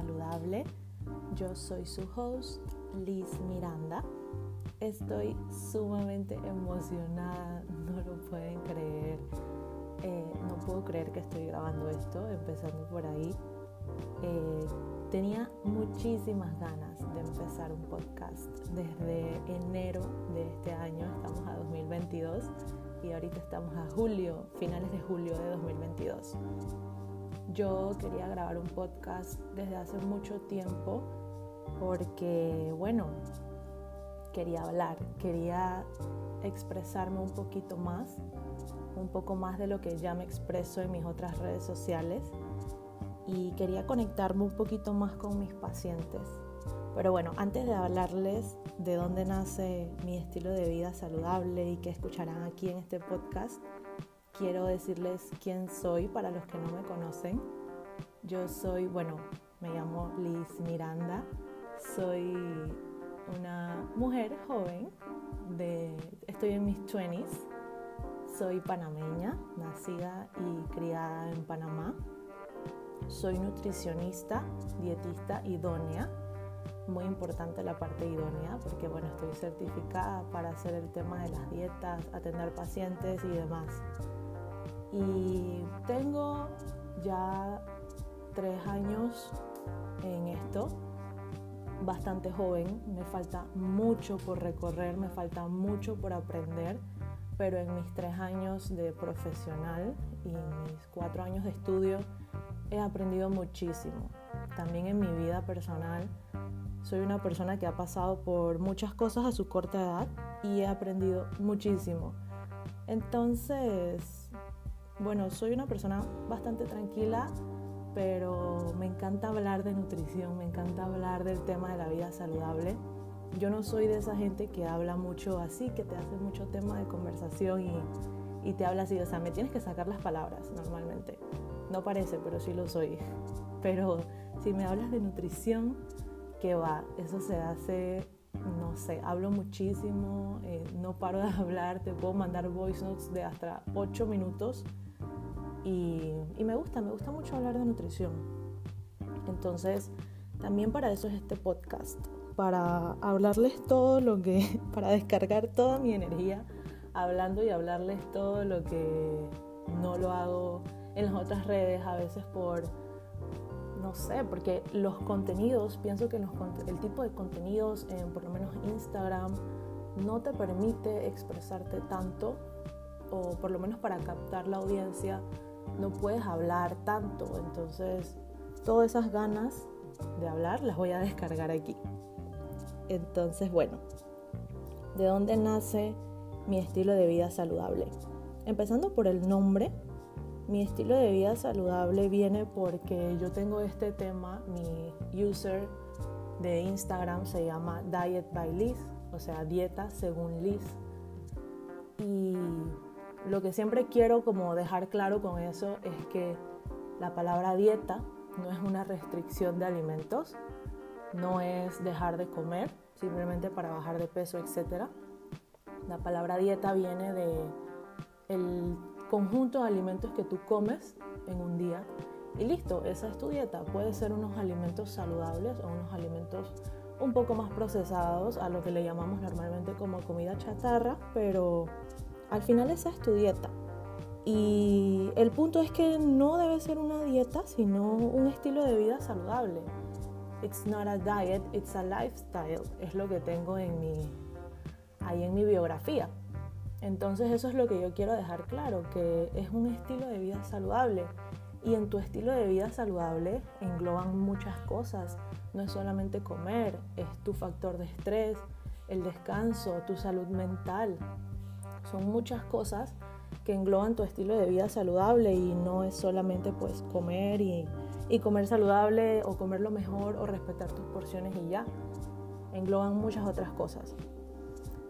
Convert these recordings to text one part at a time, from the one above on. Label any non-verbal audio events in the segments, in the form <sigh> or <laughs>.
saludable. Yo soy su host, Liz Miranda. Estoy sumamente emocionada, <laughs> no lo pueden creer. Eh, no puedo creer que estoy grabando esto, empezando por ahí. Eh, tenía muchísimas ganas de empezar un podcast desde enero de este año, estamos a 2022 y ahorita estamos a julio, finales de julio de 2022. Yo quería grabar un podcast desde hace mucho tiempo porque, bueno, quería hablar, quería expresarme un poquito más, un poco más de lo que ya me expreso en mis otras redes sociales y quería conectarme un poquito más con mis pacientes. Pero bueno, antes de hablarles de dónde nace mi estilo de vida saludable y que escucharán aquí en este podcast, quiero decirles quién soy para los que no me conocen. Yo soy, bueno, me llamo Liz Miranda, soy una mujer joven, estoy en mis 20s, soy panameña, nacida y criada en Panamá. Soy nutricionista, dietista idónea. Muy importante la parte idónea porque bueno, estoy certificada para hacer el tema de las dietas, atender pacientes y demás. Y tengo ya tres años en esto, bastante joven, me falta mucho por recorrer, me falta mucho por aprender, pero en mis tres años de profesional y mis cuatro años de estudio he aprendido muchísimo. También en mi vida personal soy una persona que ha pasado por muchas cosas a su corta edad y he aprendido muchísimo. Entonces, bueno, soy una persona bastante tranquila, pero me encanta hablar de nutrición, me encanta hablar del tema de la vida saludable. Yo no soy de esa gente que habla mucho así, que te hace mucho tema de conversación y, te habla así, o sea, me tienes que sacar las palabras normalmente. No parece, pero sí lo soy. <laughs> Pero si me hablas de nutrición, ¿qué va? Eso se hace, no sé, hablo muchísimo, eh, no paro de <laughs> hablar, te puedo mandar voice notes de hasta 8 minutos y, me gusta, me gusta mucho hablar de nutrición. Entonces, también para eso es este podcast, para hablarles todo lo que, <laughs> para descargar toda mi energía hablando y hablarles todo lo que no lo hago en las otras redes, a veces por, no sé, porque los contenidos, pienso que el tipo de contenidos, en por lo menos Instagram, no te permite expresarte tanto, o por lo menos para captar la audiencia, no puedes hablar tanto. Entonces, todas esas ganas de hablar las voy a descargar aquí. Entonces, bueno, ¿de dónde nace mi estilo de vida saludable? Empezando por el nombre, mi estilo de vida saludable viene porque yo tengo este tema, mi user de Instagram se llama Diet by Liz, o sea, dieta según Liz. Y lo que siempre quiero como dejar claro con eso es que la palabra dieta no es una restricción de alimentos, no es dejar de comer simplemente para bajar de peso, etc. La palabra dieta viene de el conjunto de alimentos que tú comes en un día y listo, esa es tu dieta. Puede ser unos alimentos saludables o unos alimentos un poco más procesados a lo que le llamamos normalmente como comida chatarra, pero al final esa es tu dieta. Y el punto es que no debe ser una dieta, sino un estilo de vida saludable. It's not a diet, it's a lifestyle. Es lo que tengo en mi, ahí en mi biografía. Entonces eso es lo que yo quiero dejar claro, que es un estilo de vida saludable. Y en tu estilo de vida saludable engloban muchas cosas. No es solamente comer, es tu factor de estrés, el descanso, tu salud mental, son muchas cosas que engloban tu estilo de vida saludable y no es solamente pues comer y, comer saludable o comer lo mejor o respetar tus porciones y ya. Engloban muchas otras cosas.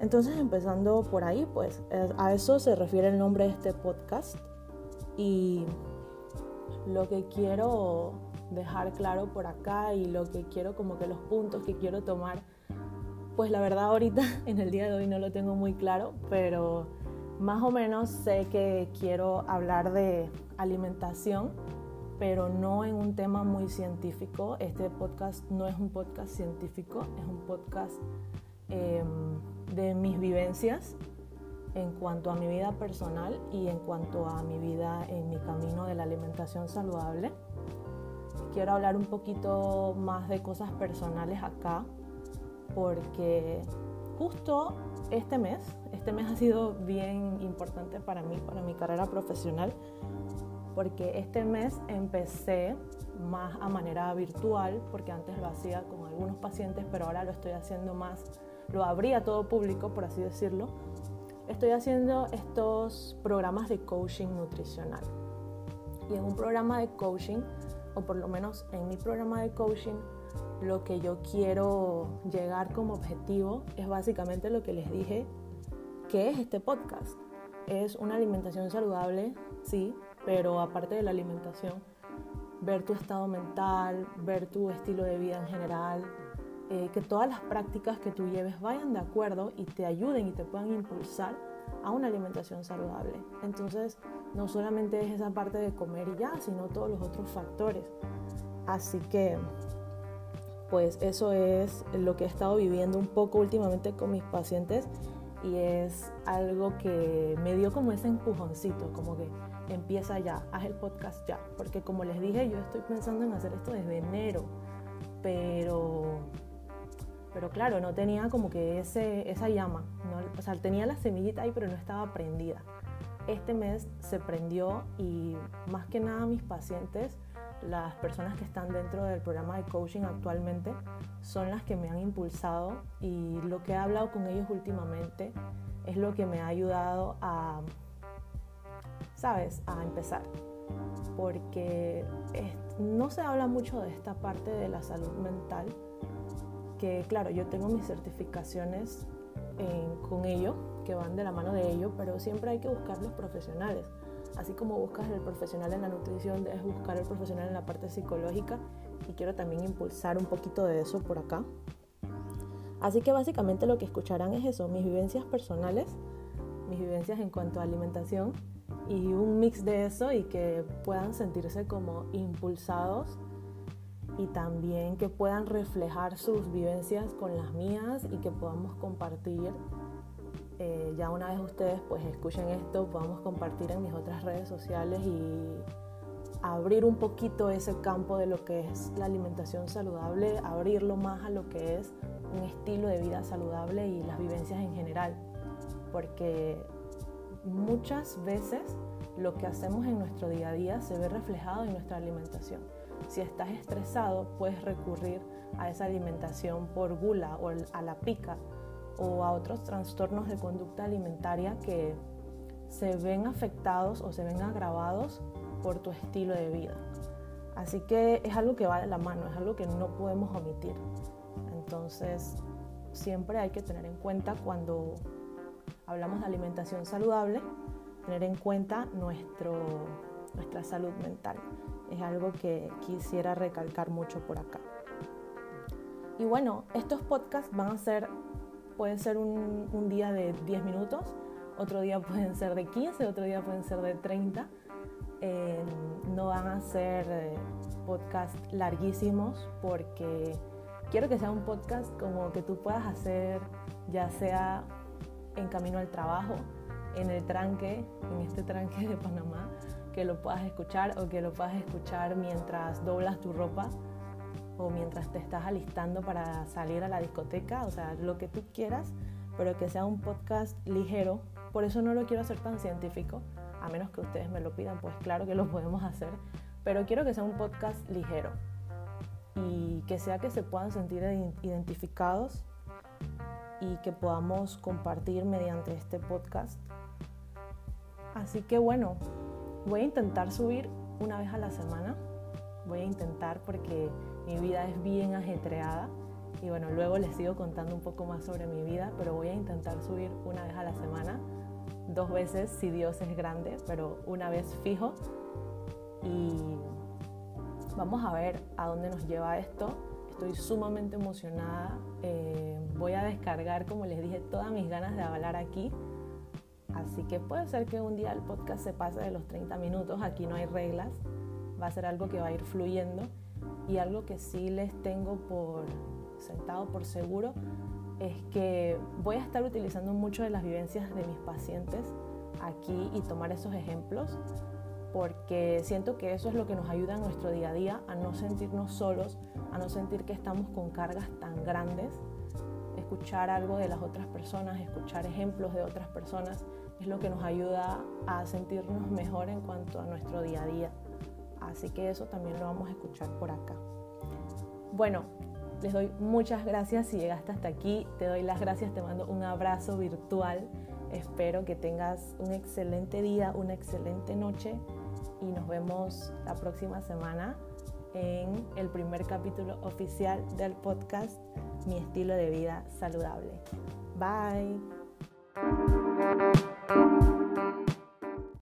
Entonces empezando por ahí pues a eso se refiere el nombre de este podcast y lo que quiero dejar claro por acá y lo que quiero como que los puntos que quiero tomar pues la verdad ahorita <laughs> en el día de hoy no lo tengo muy claro, pero más o menos sé que quiero hablar de alimentación, pero no en un tema muy científico. Este podcast no es un podcast científico, es un podcast em, de mis vivencias en cuanto a mi vida personal y en cuanto a mi vida en mi camino de la alimentación saludable. Quiero hablar un poquito más de cosas personales acá porque justo este mes, este mes ha sido bien importante para mí, para mi carrera profesional, porque este mes empecé más a manera virtual, porque antes lo hacía con algunos pacientes, pero ahora lo estoy haciendo más, lo abrí a todo público, por así decirlo. Estoy haciendo estos programas de coaching nutricional. Y en un programa de coaching, o por lo menos en mi programa de coaching, lo que yo quiero llegar como objetivo es básicamente lo que les dije, que es este podcast. Es una alimentación saludable, sí, pero aparte de la alimentación, ver tu estado mental, ver tu estilo de vida en general, eh, que todas las prácticas que tú lleves vayan de acuerdo y te ayuden y te puedan impulsar a una alimentación saludable. Entonces, no solamente es esa parte de comer y ya, sino todos los otros factores. Así que, pues eso es lo que he estado viviendo un poco últimamente con mis pacientes y es algo que me dio como ese empujoncito, como que empieza ya, haz el podcast ya, porque como les dije, yo estoy pensando en hacer esto desde enero, pero, pero claro, no tenía como que ese, esa llama, o sea, tenía la semillita ahí, pero no estaba prendida. Este mes se prendió y más que nada mis pacientes, las personas que están dentro del programa de coaching actualmente, son las que me han impulsado y lo que he hablado con ellos últimamente es lo que me ha ayudado a ¿sabes? A empezar. Porque no se habla mucho de esta parte de la salud mental, que claro, yo tengo mis certificaciones con ello, que van de la mano de ello, pero siempre hay que buscar los profesionales. Así como buscas el profesional en la nutrición, debes buscar el profesional en la parte psicológica y quiero también impulsar un poquito de eso por acá. Así que básicamente lo que escucharán es eso, mis vivencias personales, mis vivencias en cuanto a alimentación y un mix de eso y que puedan sentirse como impulsados y también que puedan reflejar sus vivencias con las mías y que podamos compartir. Eh, ya una vez ustedes pues escuchen esto, podamos compartir en mis otras redes sociales y abrir un poquito ese campo de lo que es la alimentación saludable, abrirlo más a lo que es un estilo de vida saludable y las vivencias en general. Porque muchas veces lo que hacemos en nuestro día a día se ve reflejado en nuestra alimentación. Si estás estresado, puedes recurrir a esa alimentación por gula o a la pica o a otros trastornos de conducta alimentaria que se ven afectados o se ven agravados por tu estilo de vida. Así que es algo que va de la mano, es algo que no podemos omitir. Entonces, siempre hay que tener en cuenta cuando hablamos de alimentación saludable, tener en cuenta nuestro, nuestra salud mental. Es algo que quisiera recalcar mucho por acá. Y bueno, estos podcasts van a ser, pueden ser un, un día de 10 minutos, otro día pueden ser de 15, otro día pueden ser de 30. Eh, no van a ser eh, podcasts larguísimos porque quiero que sea un podcast como que tú puedas hacer ya sea en camino al trabajo, en el tranque, en este tranque de Panamá, que lo puedas escuchar o que lo puedas escuchar mientras doblas tu ropa o mientras te estás alistando para salir a la discoteca, o sea, lo que tú quieras, pero que sea un podcast ligero. Por eso no lo quiero hacer tan científico, a menos que ustedes me lo pidan, pues claro que lo podemos hacer, pero quiero que sea un podcast ligero y que sea que se puedan sentir identificados y que podamos compartir mediante este podcast. Así que bueno, voy a intentar subir una vez a la semana. Voy a intentar porque mi vida es bien ajetreada y bueno, luego les sigo contando un poco más sobre mi vida, pero voy a intentar subir una vez a la semana, dos veces si Dios es grande, pero una vez fijo. Y vamos a ver a dónde nos lleva esto. Estoy sumamente emocionada. Eh, voy a descargar, como les dije, todas mis ganas de hablar aquí. Así que puede ser que un día el podcast se pase de los 30 minutos. Aquí no hay reglas. va a ser algo que va a ir fluyendo y algo que sí les tengo por sentado por seguro es que voy a estar utilizando mucho de las vivencias de mis pacientes aquí y tomar esos ejemplos porque siento que eso es lo que nos ayuda en nuestro día a día a no sentirnos solos, a no sentir que estamos con cargas tan grandes. Escuchar algo de las otras personas, escuchar ejemplos de otras personas es lo que nos ayuda a sentirnos mejor en cuanto a nuestro día a día. Así que eso también lo vamos a escuchar por acá. Bueno, les doy muchas gracias si llegaste hasta aquí. Te doy las gracias, te mando un abrazo virtual. Espero que tengas un excelente día, una excelente noche y nos vemos la próxima semana en el primer capítulo oficial del podcast Mi estilo de vida saludable. Bye.